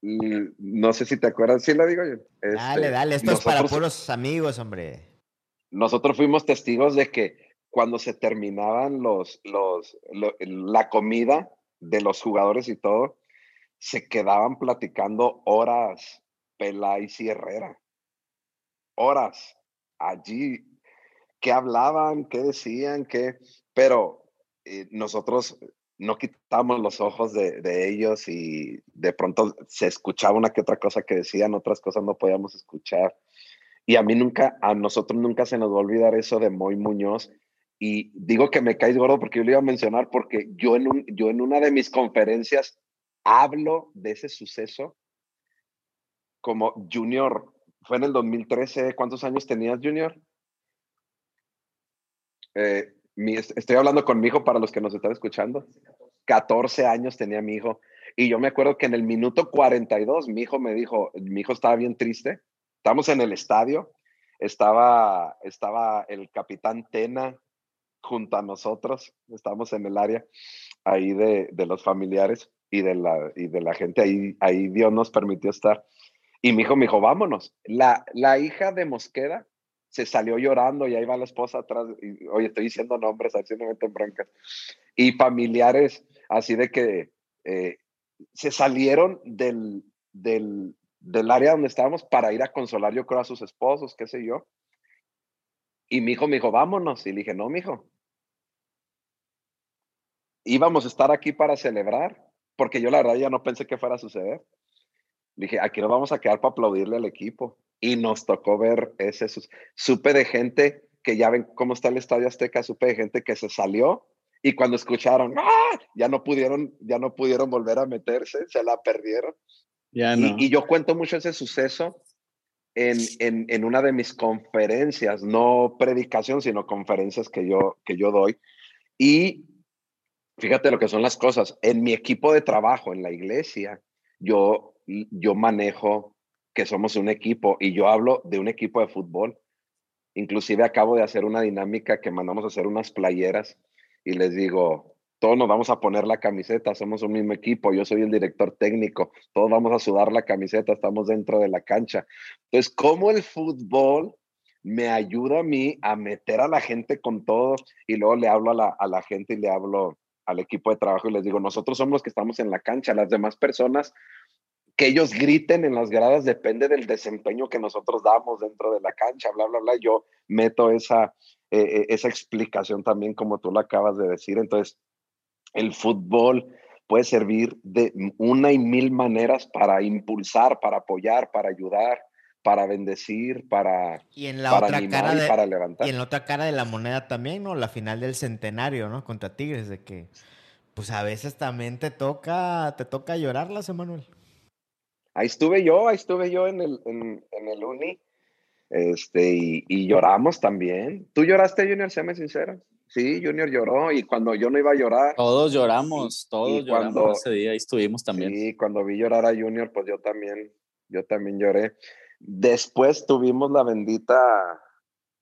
no sé si te acuerdas, sí lo digo yo. dale, este, dale, esto es para puros amigos, hombre. Nosotros fuimos testigos de que cuando se terminaban los, los, la comida de los jugadores y todo, se quedaban platicando horas Peláez y Herrera. Horas allí. ¿Qué hablaban? ¿Qué decían? ¿Qué? Pero eh, nosotros no quitamos los ojos de, de, ellos y de pronto se escuchaba una que otra cosa que decían, otras cosas no podíamos escuchar. Y a mí nunca, a nosotros nunca se nos va a olvidar eso de Moy Muñoz. Y digo que me caes gordo porque yo le iba a mencionar porque yo en, un, yo en una de mis conferencias hablo de ese suceso como junior. Fue en el 2013. ¿Cuántos años tenías, junior? Eh, estoy hablando con mi hijo para los que nos están escuchando. 14 años tenía mi hijo. Y yo me acuerdo que en el minuto 42 mi hijo me dijo, mi hijo estaba bien triste. Estamos en el estadio. Estaba, estaba el capitán Tena junto a nosotros. Estábamos en el área ahí de, de los familiares y de la, y de la gente. Ahí, ahí Dios nos permitió estar. Y mi hijo me dijo, vámonos. La, la hija de Mosqueda se salió llorando y ahí va la esposa atrás. Y, Oye, estoy diciendo nombres, así no me broncas. Y familiares, así de que eh, se salieron del, del, del, área donde estábamos para ir a consolar, yo creo, a sus esposos, qué sé yo. Y mi hijo me dijo, vámonos. Y le dije, no, mi hijo. Íbamos a estar aquí para celebrar, porque yo la verdad ya no pensé que fuera a suceder. Dije, aquí nos vamos a quedar para aplaudirle al equipo y nos tocó ver ese. Supe de gente que ya ven cómo está el Estadio Azteca, supe de gente que se salió y cuando escucharon, ¡Ah! ya no pudieron, ya no pudieron volver a meterse, se la perdieron. Ya no. y, yo cuento mucho ese suceso en, en, en, una de mis conferencias, no predicación, sino conferencias que yo, que yo doy. Y fíjate lo que son las cosas. En mi equipo de trabajo, en la iglesia, yo, yo manejo que somos un equipo y yo hablo de un equipo de fútbol. Inclusive acabo de hacer una dinámica que mandamos a hacer unas playeras y les digo, todos nos vamos a poner la camiseta, somos un mismo equipo, yo soy el director técnico, todos vamos a sudar la camiseta, estamos dentro de la cancha. Entonces, ¿cómo el fútbol me ayuda a mí a meter a la gente con todo? Y luego le hablo a la, a la gente y le hablo al equipo de trabajo y les digo, nosotros somos los que estamos en la cancha, las demás personas que ellos griten en las gradas depende del desempeño que nosotros damos dentro de la cancha, bla, bla, bla. Yo meto esa, eh, eh, esa explicación también como tú lo acabas de decir. Entonces, el fútbol puede servir de una y mil maneras para impulsar, para apoyar, para ayudar, para bendecir, para, y en la otra cara de, para levantar. Y en la otra cara de la moneda también, ¿no? La final del centenario, ¿no? Contra Tigres, de que pues a veces también te toca, te toca llorarlas, Emanuel ahí estuve yo, ahí estuve yo en el, en, el uni, este, y, lloramos también. ¿Tú lloraste, Junior? Séme sincero. Sí, Junior lloró y cuando yo no iba a llorar. Todos lloramos, todos lloramos ese día, ahí estuvimos también. Sí, cuando vi llorar a Junior, pues yo también, yo también lloré. Después tuvimos la bendita,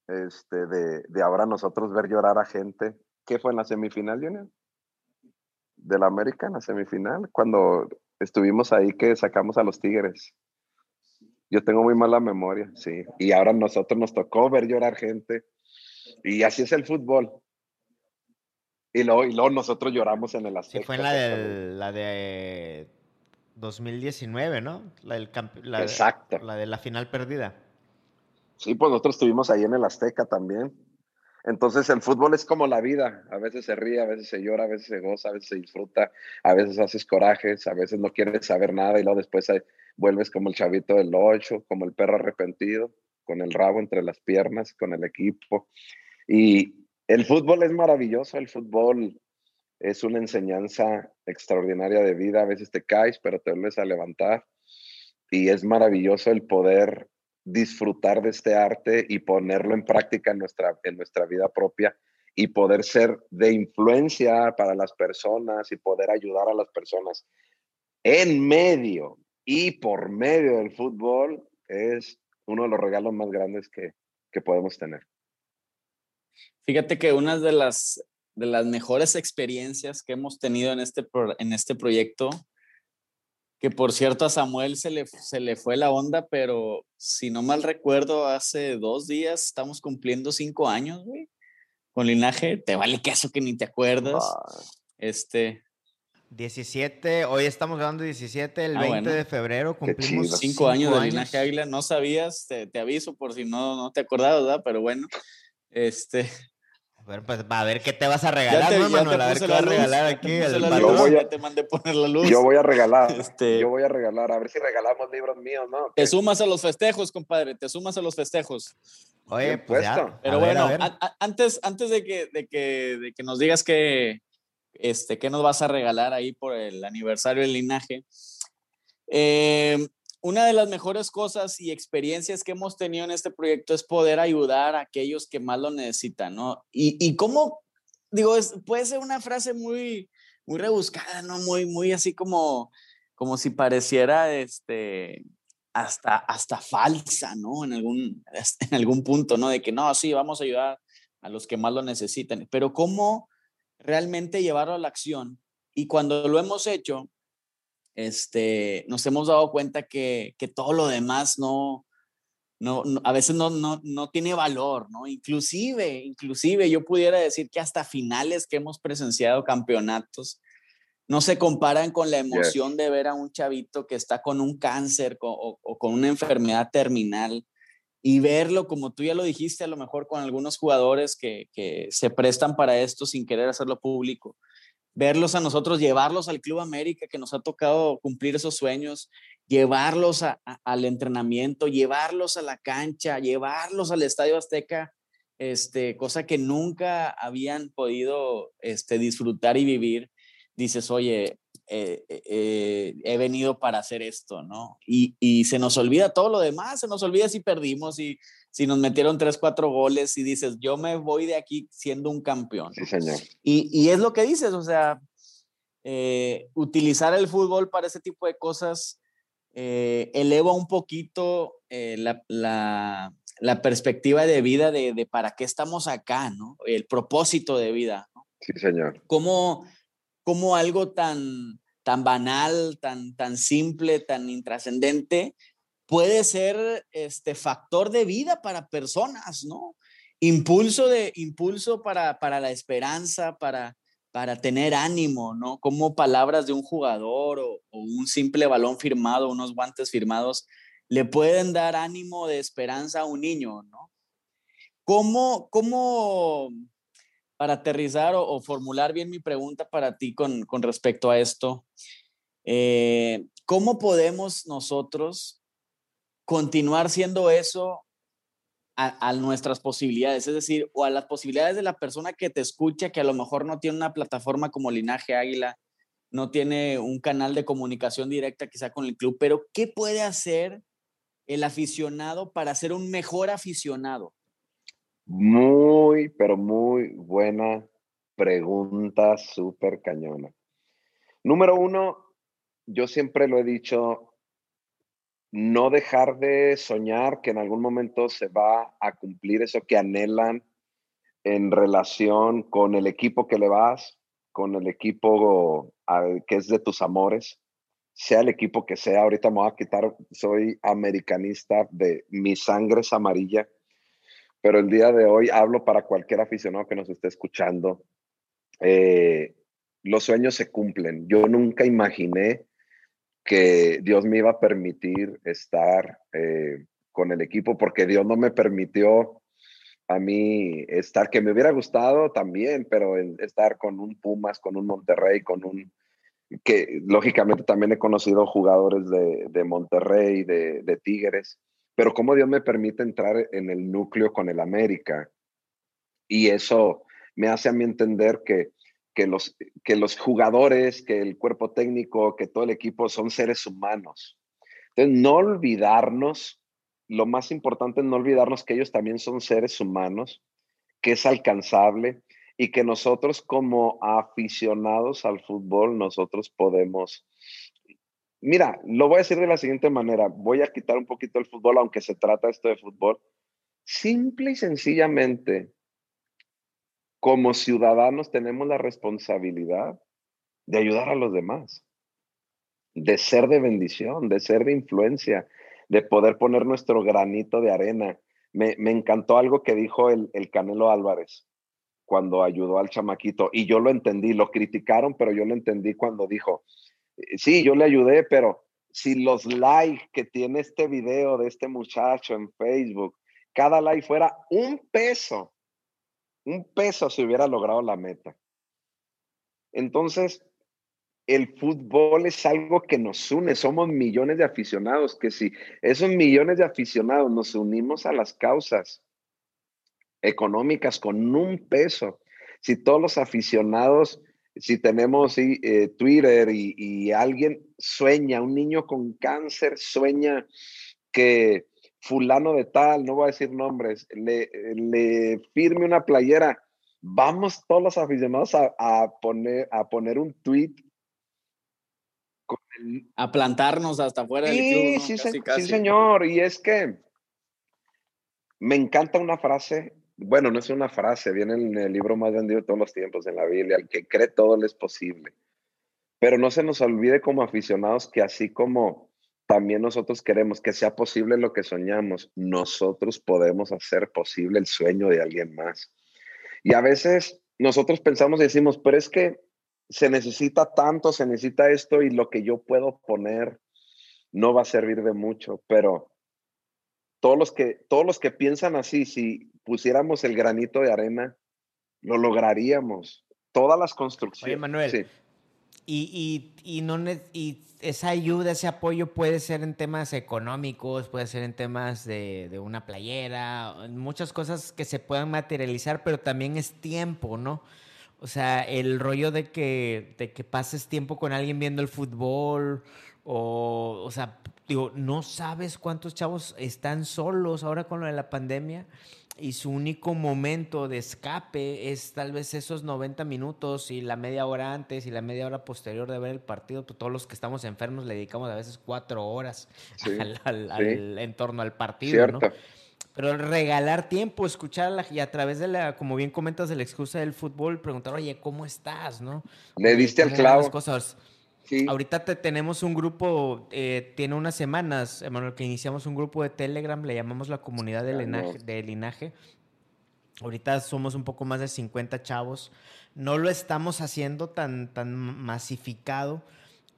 este, de, de ahora nosotros ver llorar a gente. ¿Qué fue en la semifinal, Junior? De la América en la semifinal, cuando estuvimos ahí que sacamos a los Tigres. Yo tengo muy mala memoria, sí. Y ahora nosotros nos tocó ver llorar gente. Y así es el fútbol. Y luego, y luego nosotros lloramos en el Azteca. Sí, fue la de, la de 2019, ¿no? La del la Exacto. la de la final perdida. Sí, pues nosotros estuvimos ahí en el Azteca también. Entonces el fútbol es como la vida, a veces se ríe, a veces se llora, a veces se goza, a veces se disfruta, a veces haces corajes, a veces no quieres saber nada y luego después vuelves como el chavito del ocho, como el perro arrepentido, con el rabo entre las piernas, con el equipo. Y el fútbol es maravilloso, el fútbol es una enseñanza extraordinaria de vida, a veces te caes, pero te vuelves a levantar. Y es maravilloso el poder disfrutar de este arte y ponerlo en práctica en nuestra, en nuestra vida propia y poder ser de influencia para las personas y poder ayudar a las personas en medio y por medio del fútbol es uno de los regalos más grandes que, que podemos tener. Fíjate que una de las, de las mejores experiencias que hemos tenido en este, en este proyecto que por cierto a Samuel se le, se le fue la onda, pero si no mal recuerdo, hace dos días estamos cumpliendo cinco años, güey, con linaje, te vale queso que ni te acuerdas. Este. 17, hoy estamos grabando 17, el 20 ah, de febrero cumplimos cinco, años de linaje águila. No sabías, te, aviso por si no, no te acordabas, ¿verdad? Pero bueno, este. Bueno, pues a ver qué te vas a regalar, ¿no, Manuel? A ver qué vas a regalar aquí. El yo voy a, te mandé poner la luz. Yo voy a regalar. Este, yo voy a regalar. A ver si regalamos libros míos, ¿no? Te sumas a los festejos, compadre. Te sumas a los festejos. Oye, pues ya. Pero bueno, antes, antes de que, de que, de que nos digas que, este, qué nos vas a regalar ahí por el aniversario del linaje. Eh, una de las mejores cosas y experiencias que hemos tenido en este proyecto es poder ayudar a aquellos que más lo necesitan, ¿no? Y, cómo, digo, puede ser una frase muy, muy rebuscada, ¿no? Muy, muy así como, como si pareciera, este, hasta, hasta falsa, ¿no? En algún, en algún punto, ¿no? De que no, sí, vamos a ayudar a los que más lo necesitan. Pero cómo realmente llevarlo a la acción. Y cuando lo hemos hecho, este, nos hemos dado cuenta que, que todo lo demás no, no, a veces no, no, no, tiene valor, ¿no? Inclusive, inclusive yo pudiera decir que hasta finales que hemos presenciado campeonatos no se comparan con la emoción de ver a un chavito que está con un cáncer o, o, con una enfermedad terminal y verlo, como tú ya lo dijiste, a lo mejor con algunos jugadores que, que se prestan para esto sin querer hacerlo público. Verlos a nosotros, llevarlos al Club América, que nos ha tocado cumplir esos sueños, llevarlos al entrenamiento, llevarlos a la cancha, llevarlos al Estadio Azteca, este, cosa que nunca habían podido este, disfrutar y vivir. Dices, oye, eh, eh, eh, he venido para hacer esto, ¿no? Y, y, se nos olvida todo lo demás, se nos olvida si perdimos y si nos metieron tres, cuatro goles y dices, yo me voy de aquí siendo un campeón. Sí, señor. Y, y es lo que dices, o sea, utilizar el fútbol para ese tipo de cosas eleva un poquito la, la, la, perspectiva de vida de, de, para qué estamos acá, ¿no? El propósito de vida. ¿no? Sí, señor. ¿Cómo, cómo algo tan, tan banal, tan, tan simple, tan intrascendente, puede ser este factor de vida para personas, ¿no? Impulso, de, impulso para, para la esperanza, para, para tener ánimo, ¿no? Como palabras de un jugador o, un simple balón firmado, unos guantes firmados, le pueden dar ánimo de esperanza a un niño, ¿no? ¿Cómo, cómo, para aterrizar o, formular bien mi pregunta para ti con, con respecto a esto, eh, ¿cómo podemos nosotros continuar siendo eso a, nuestras posibilidades? Es decir, o a las posibilidades de la persona que te escucha, que a lo mejor no tiene una plataforma como Linaje Águila, no tiene un canal de comunicación directa quizá con el club, pero ¿qué puede hacer el aficionado para ser un mejor aficionado? Muy, pero muy buena pregunta, súper cañona. Número uno, yo siempre lo he dicho, no dejar de soñar que en algún momento se va a cumplir eso que anhelan en relación con el equipo que le vas, con el equipo que es de tus amores, sea el equipo que sea. Ahorita me voy a quitar, soy americanista de mi sangre es amarilla pero el día de hoy hablo para cualquier aficionado que nos esté escuchando. Eh, los sueños se cumplen. Yo nunca imaginé que Dios me iba a permitir estar eh, con el equipo porque Dios no me permitió a mí estar, que me hubiera gustado también, pero estar con un Pumas, con un Monterrey, con un, que lógicamente también he conocido jugadores de, de Monterrey, de, de Tigres, pero cómo Dios me permite entrar en el núcleo con el América. Y eso me hace a mí entender que, que, los, que los jugadores, que el cuerpo técnico, que todo el equipo son seres humanos. Entonces, no olvidarnos, lo más importante es no olvidarnos que ellos también son seres humanos, que es alcanzable y que nosotros como aficionados al fútbol, nosotros podemos Mira, lo voy a decir de la siguiente manera. Voy a quitar un poquito el fútbol, aunque se trata esto de fútbol. Simple y sencillamente, como ciudadanos tenemos la responsabilidad de ayudar a los demás, de ser de bendición, de ser de influencia, de poder poner nuestro granito de arena. Me, encantó algo que dijo el, el Canelo Álvarez. cuando ayudó al chamaquito. Y yo lo entendí, lo criticaron, pero yo lo entendí cuando dijo, eh, sí, yo le ayudé, pero si los likes que tiene este video de este muchacho en Facebook, cada like fuera un peso, un peso se hubiera logrado la meta. Entonces, el fútbol es algo que nos une, somos millones de aficionados, que si esos millones de aficionados nos unimos a las causas económicas con un peso, si todos los aficionados, si tenemos eh, Twitter y, alguien sueña, un niño con cáncer sueña que fulano de tal, no voy a decir nombres, le, le firme una playera, vamos todos los aficionados a, poner, a poner un tweet a plantarnos hasta afuera del club. Sí, sí, señor. Y es que me encanta una frase. Bueno, no es una frase, viene en el libro más vendido de todos los tiempos en la Biblia. El que cree todo le es posible. Pero no se nos olvide como aficionados que así como también nosotros queremos que sea posible lo que soñamos, nosotros podemos hacer posible el sueño de alguien más. Y a veces nosotros pensamos y decimos, pero es que se necesita tanto, se necesita esto y lo que yo puedo poner no va a servir de mucho, pero todos los que, todos los que piensan así, si pusiéramos el granito de arena, lo lograríamos. Todas las construcciones. Oye, Manuel, y, y, no, y esa ayuda, ese apoyo puede ser en temas económicos, puede ser en temas de, de una playera, muchas cosas que se puedan materializar, pero también es tiempo, ¿no? O sea, el rollo de que, de que pases tiempo con alguien viendo el fútbol, o, o sea, digo, no sabes cuántos chavos están solos ahora con lo de la pandemia y su único momento de escape es tal vez esos 90 minutos y la media hora antes y la media hora posterior de ver el partido. Pues todos los que estamos enfermos le dedicamos a veces cuatro horas al, en torno al partido, ¿no? Pero regalar tiempo, escucharla y a través de la, como bien comentas, de la excusa del fútbol, preguntar, oye, ¿cómo estás? ¿No? Le diste al clavo. Cosas. Ahorita te, tenemos un grupo, eh, tiene unas semanas, Emanuel, que iniciamos un grupo de Telegram, le llamamos la comunidad de, linaje, de linaje. Ahorita somos un poco más de 50 chavos. No lo estamos haciendo tan, tan masificado,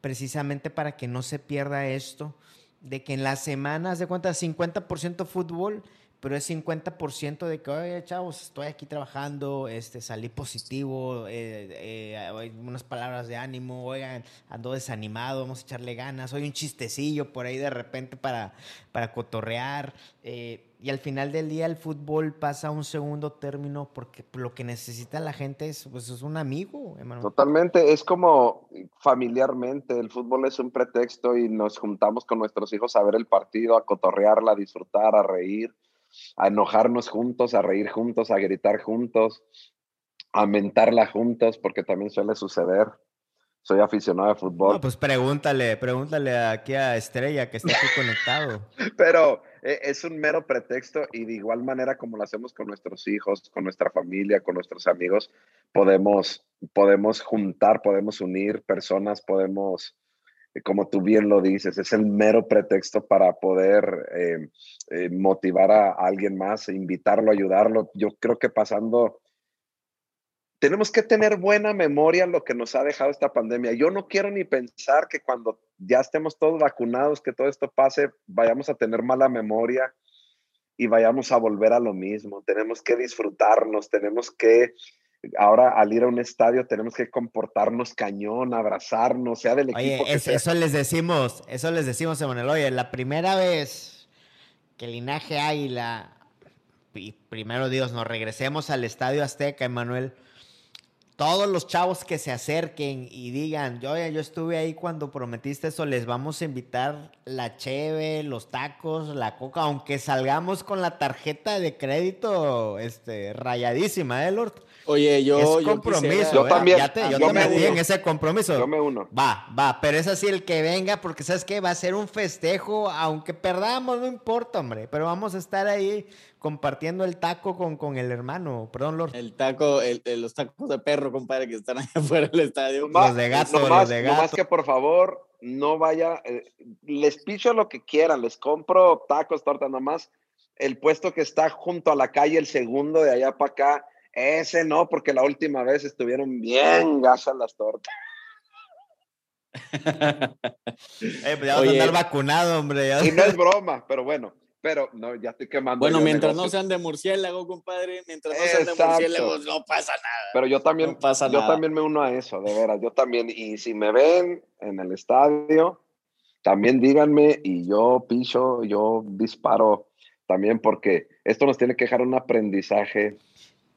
precisamente para que no se pierda esto, de que en las semanas de cuenta 50% fútbol pero es 50% de que, oye, chavos, estoy aquí trabajando, este, salí positivo, eh, eh, unas palabras de ánimo, oigan, ando desanimado, vamos a echarle ganas, hoy un chistecillo por ahí de repente para, para cotorrear. Eh, y al final del día el fútbol pasa a un segundo término porque lo que necesita la gente es, pues, es un amigo, hermano. Totalmente, es como familiarmente, el fútbol es un pretexto y nos juntamos con nuestros hijos a ver el partido, a cotorrearla, a disfrutar, a reír a enojarnos juntos, a reír juntos, a gritar juntos, a mentarla juntos, porque también suele suceder. Soy aficionado a fútbol. No, pues pregúntale, pregúntale aquí a Estrella que está aquí conectado. Pero eh, es un mero pretexto y de igual manera como lo hacemos con nuestros hijos, con nuestra familia, con nuestros amigos, podemos, podemos juntar, podemos unir personas, podemos como tú bien lo dices, es el mero pretexto para poder eh, eh, motivar a, alguien más, invitarlo, ayudarlo. Yo creo que pasando, tenemos que tener buena memoria lo que nos ha dejado esta pandemia. Yo no quiero ni pensar que cuando ya estemos todos vacunados, que todo esto pase, vayamos a tener mala memoria y vayamos a volver a lo mismo. Tenemos que disfrutarnos, tenemos que ahora al ir a un estadio tenemos que comportarnos cañón, abrazarnos, sea del equipo. Oye, eso les decimos, eso les decimos, Emanuel. Oye, la primera vez que el linaje Águila, y primero Dios, nos regresemos al estadio Azteca, Emanuel. Todos los chavos que se acerquen y digan, yo, yo estuve ahí cuando prometiste eso, les vamos a invitar la cheve, los tacos, la coca, aunque salgamos con la tarjeta de crédito este, rayadísima, ¿eh, Lord? Oye, yo. Es compromiso. Yo, también. yo, te metí en ese compromiso. Yo me uno. Va, va. Pero es así el que venga, porque ¿sabes qué? Va a ser un festejo, aunque perdamos, no importa, hombre. Pero vamos a estar ahí compartiendo el taco con, con el hermano. Perdón, Lord. El taco, el, los tacos de perro, compadre, que están allá afuera del estadio. los de gato, los de gato. más que por favor, no vaya. Eh, les picho lo que quieran, les compro tacos, torta, nomás. El puesto que está junto a la calle, el segundo de allá para acá Ese no, porque la última vez estuvieron bien gasas las tortas. eh, pues ya vas a andar vacunado, hombre. Y no es broma, pero bueno. Pero no, ya estoy quemando. Bueno, mientras no sean de murciélago, compadre, mientras no sean de murciélago, no pasa nada. Pero yo también, pasa yo también me uno a eso, de veras. Yo también, y si me ven en el estadio, también díganme y yo piso, yo disparo también porque esto nos tiene que dejar un aprendizaje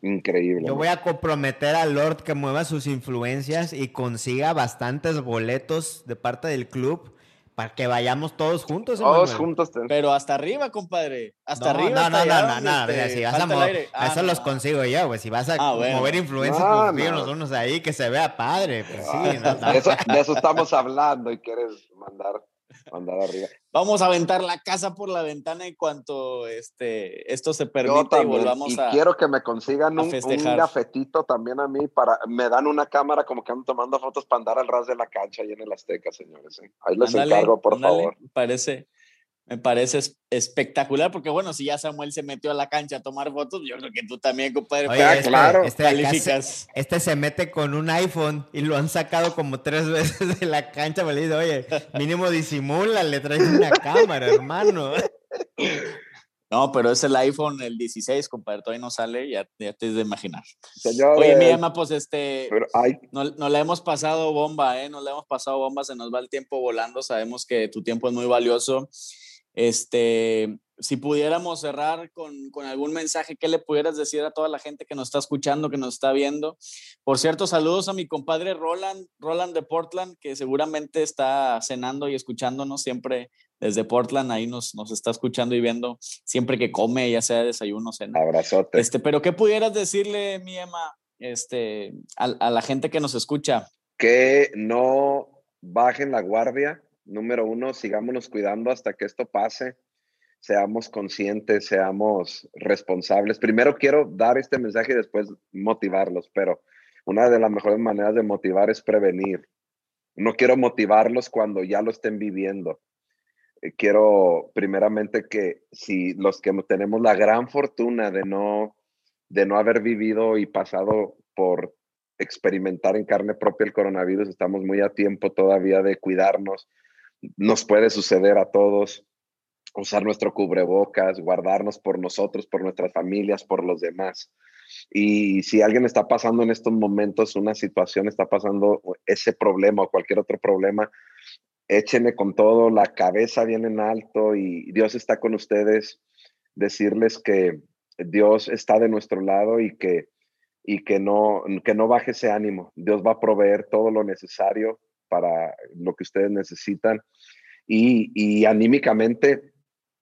increíble. Yo voy a comprometer a Lord que mueva sus influencias y consiga bastantes boletos de parte del club para que vayamos todos juntos. Todos juntos. Pero hasta arriba, compadre. Hasta arriba. No, no, no, no, no, si vas a mover, eso ah, los consigo yo, güey. Si vas a ah, mover influencias, pues unos ahí que se vea padre. Pues sí, de eso estamos hablando y quieres mandar arriba. Vamos a aventar la casa por la ventana en cuanto este, esto se permita y volvamos y quiero que me consigan un, un, gafetito también a mí para, me dan una cámara como que ando tomando fotos para andar al ras de la cancha ahí en el Azteca, señores. ¿eh? Ahí les encargo, por favor. Parece, me parece espectacular porque bueno, si ya Samuel se metió a la cancha a tomar fotos, yo creo que tú también, compadre, este, claro, este, calificas. este se mete con un iPhone y lo han sacado como tres veces de la cancha, me le dice, oye, mínimo disimula, le traes una cámara, hermano. No, pero es el iPhone, el 16, compadre, todavía no sale, ya, ya te de imaginar. Oye, mi llama, pues este, no, no, le hemos pasado bomba, ¿eh? No le hemos pasado bomba, se nos va el tiempo volando, sabemos que tu tiempo es muy valioso este, si pudiéramos cerrar con, algún mensaje, ¿qué le pudieras decir a toda la gente que nos está escuchando, que nos está viendo? Por cierto, saludos a mi compadre Roland, Roland de Portland, que seguramente está cenando y escuchándonos siempre desde Portland, ahí nos, nos está escuchando y viendo siempre que come, ya sea desayuno, cena. Abrazote. Este, pero ¿qué pudieras decirle, mi Emma, este, a, a la gente que nos escucha? Que no bajen la guardia, número uno, sigámonos cuidando hasta que esto pase, seamos conscientes, seamos responsables. Primero quiero dar este mensaje y después motivarlos, pero una de las mejores maneras de motivar es prevenir. No quiero motivarlos cuando ya lo estén viviendo. Eh, quiero primeramente que si los que tenemos la gran fortuna de no de no haber vivido y pasado por experimentar en carne propia el coronavirus, estamos muy a tiempo todavía de cuidarnos, nos puede suceder a todos usar nuestro cubrebocas, guardarnos por nosotros, por nuestras familias, por los demás. Y si alguien está pasando en estos momentos una situación, está pasando ese problema o cualquier otro problema, échenle con todo, la cabeza bien en alto y Dios está con ustedes. Decirles que Dios está de nuestro lado y que, y que, no, que no baje ese ánimo. Dios va a proveer todo lo necesario para lo que ustedes necesitan. Y, anímicamente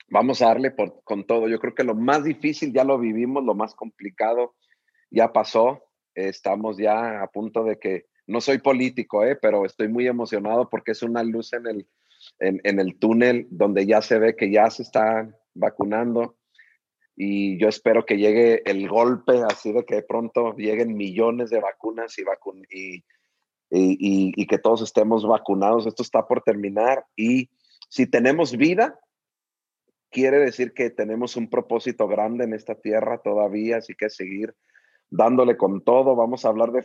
vamos a darle por, con todo. Yo creo que lo más difícil ya lo vivimos, lo más complicado ya pasó. Estamos ya a punto de que, no soy político, eh, pero estoy muy emocionado porque es una luz en el, en, el túnel donde ya se ve que ya se está vacunando y yo espero que llegue el golpe así de que de pronto lleguen millones de vacunas y, vacun y y, que todos estemos vacunados. Esto está por terminar y si tenemos vida, quiere decir que tenemos un propósito grande en esta tierra todavía, así que seguir dándole con todo. Vamos a hablar de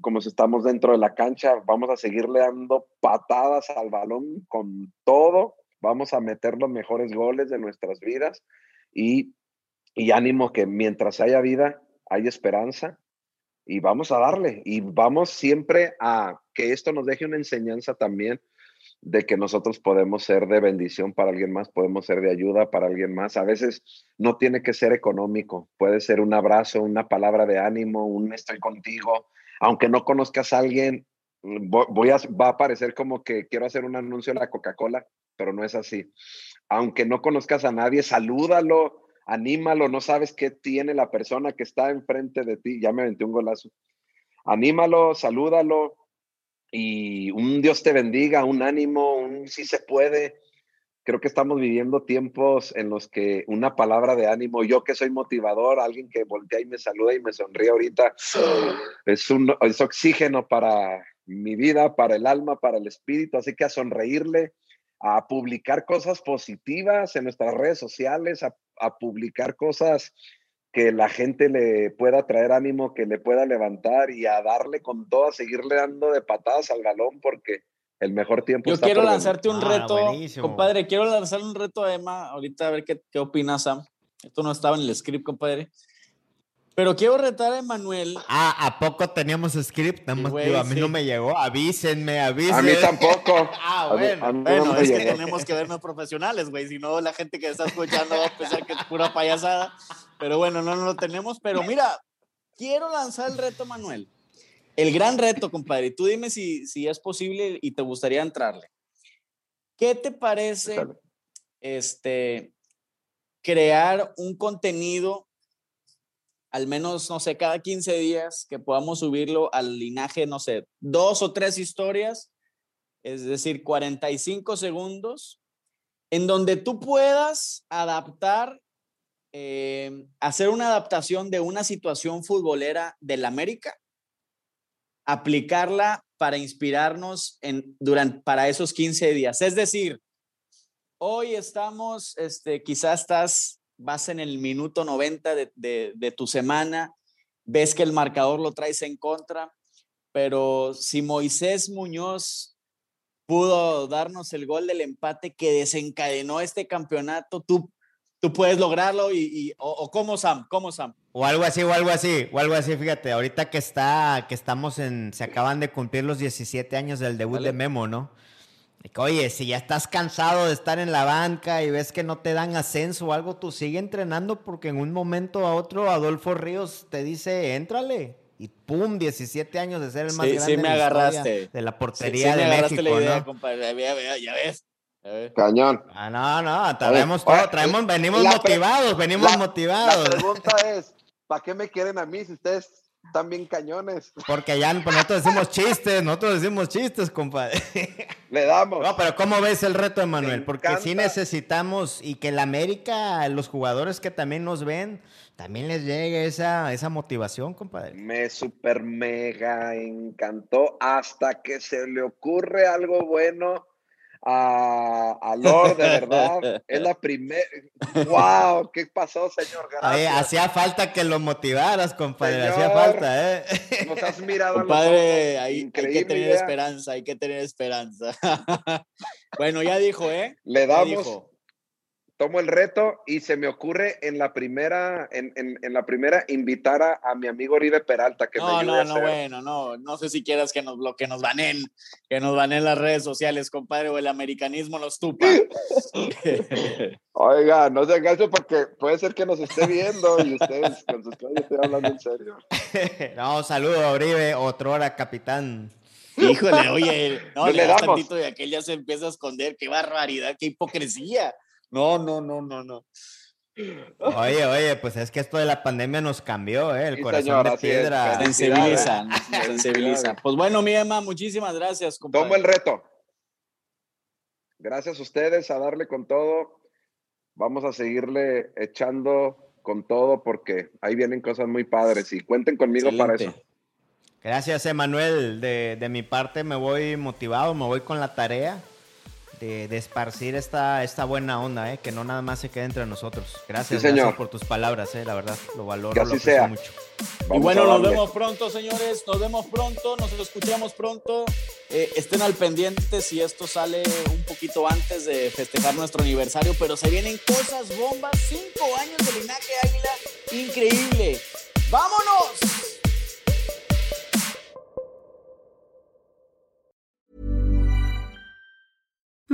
como si estamos dentro de la cancha, vamos a seguirle dando patadas al balón con todo. Vamos a meter los mejores goles de nuestras vidas y, y ánimo que mientras haya vida, hay esperanza y vamos a darle y vamos siempre a que esto nos deje una enseñanza también de que nosotros podemos ser de bendición para alguien más, podemos ser de ayuda para alguien más. A veces no tiene que ser económico, puede ser un abrazo, una palabra de ánimo, un estoy contigo. Aunque no conozcas a alguien, voy a, va a parecer como que quiero hacer un anuncio de la Coca-Cola, pero no es así. Aunque no conozcas a nadie, salúdalo, anímalo, no sabes qué tiene la persona que está enfrente de ti. Ya me aventé un golazo. Anímalo, salúdalo y un Dios te bendiga, un ánimo, un sí se puede. Creo que estamos viviendo tiempos en los que una palabra de ánimo, yo que soy motivador, alguien que voltea y me saluda y me sonríe ahorita, es, un, es oxígeno para mi vida, para el alma, para el espíritu. Así que a sonreírle, a publicar cosas positivas en nuestras redes sociales, a, publicar cosas que la gente le pueda traer ánimo, que le pueda levantar y a darle con todo, a seguirle dando de patadas al galón, porque el mejor tiempo. Yo quiero lanzarte un ah, reto, compadre, quiero lanzar un reto a Emma, ahorita a ver qué, qué opina Sam. Esto no estaba en el script, compadre. Pero quiero retar a Emanuel. Ah, ¿a poco teníamos script? a mí no me llegó. Avísenme, avísenme. A mí tampoco. ah, bueno. bueno, es que tenemos que vernos profesionales, güey. Si no, la gente que está escuchando va a pensar que es pura payasada. Pero bueno, no, no lo tenemos. Pero mira, quiero lanzar el reto, Manuel. El gran reto, compadre. Tú dime si, si es posible y te gustaría entrarle. ¿Qué te parece este, crear un contenido al menos, no sé, cada 15 días que podamos subirlo al linaje, no sé, dos o tres historias, es decir, 45 segundos, en donde tú puedas adaptar, eh, hacer una adaptación de una situación futbolera del América, aplicarla para inspirarnos en, durante, para esos 15 días. Es decir, hoy estamos, este, quizás estás vas en el minuto 90 de, tu semana, ves que el marcador lo traes en contra, pero si Moisés Muñoz pudo darnos el gol del empate que desencadenó este campeonato, tú, tú puedes lograrlo y, o, cómo Sam, cómo Sam. O algo así, o algo así, o algo así, fíjate, ahorita que está, que estamos en, se acaban de cumplir los 17 años del debut de Memo, ¿no? Oye, si ya estás cansado de estar en la banca y ves que no te dan ascenso o algo, tú sigue entrenando porque en un momento a otro Adolfo Ríos te dice, éntrale. Y pum, 17 años de ser el más grande sí me agarraste. de la portería de México, la idea, ¿no? compadre. Ya, ves. Cañón. Ah, no, no, traemos todo, traemos, venimos motivados, venimos motivados. La pregunta es, ¿para qué me quieren a mí si ustedes también cañones. Porque ya pues, nosotros decimos chistes, nosotros decimos chistes, compadre. Le damos. No, pero ¿cómo ves el reto, Emanuel? Porque sí necesitamos y que la América, los jugadores que también nos ven, también les llegue esa, esa motivación, compadre. Me super mega encantó hasta que se le ocurre algo bueno a, a Lord, de verdad. es la primera. ¡Wow! ¿Qué pasó, señor? hacía falta que lo motivaras, compadre. hacía falta, ¿eh? Nos has mirado. Compadre, hay, que tener esperanza, hay que tener esperanza. bueno, ya dijo, ¿eh? Le damos tomo el reto y se me ocurre en la primera, en, en, la primera invitar a, mi amigo Oribe Peralta que no, me ayude no, no, bueno, no, no sé si quieras que nos que nos banen, que nos banen las redes sociales, compadre, o el americanismo nos tupa. Oiga, no se caso porque puede ser que nos esté viendo y ustedes con sus estoy hablando en serio. no, saludo a Oribe, otro hora capitán. Híjole, oye, no, le, das tantito de aquel ya se empieza a esconder, qué barbaridad, qué hipocresía. No, no, no, no, no. Oye, oye, pues es que esto de la pandemia nos cambió, ¿eh? El corazón de piedra. sensibiliza, sensibiliza. Pues bueno, mi Emma, muchísimas gracias, compadre. Tomo el reto. Gracias a ustedes, a darle con todo. Vamos a seguirle echando con todo porque ahí vienen cosas muy padres y cuenten conmigo para eso. Gracias, Emanuel. De, de mi parte me voy motivado, me voy con la tarea de, esparcir esta, esta buena onda, ¿eh? que no nada más se quede entre nosotros. Gracias, gracias por tus palabras, ¿eh? la verdad, lo valoro, lo sea. mucho. y bueno, nos vemos pronto, señores, nos vemos pronto, nos escuchamos pronto. Eh, estén al pendiente si esto sale un poquito antes de festejar nuestro aniversario, pero se vienen cosas bombas, cinco años de linaje águila, increíble. ¡Vámonos!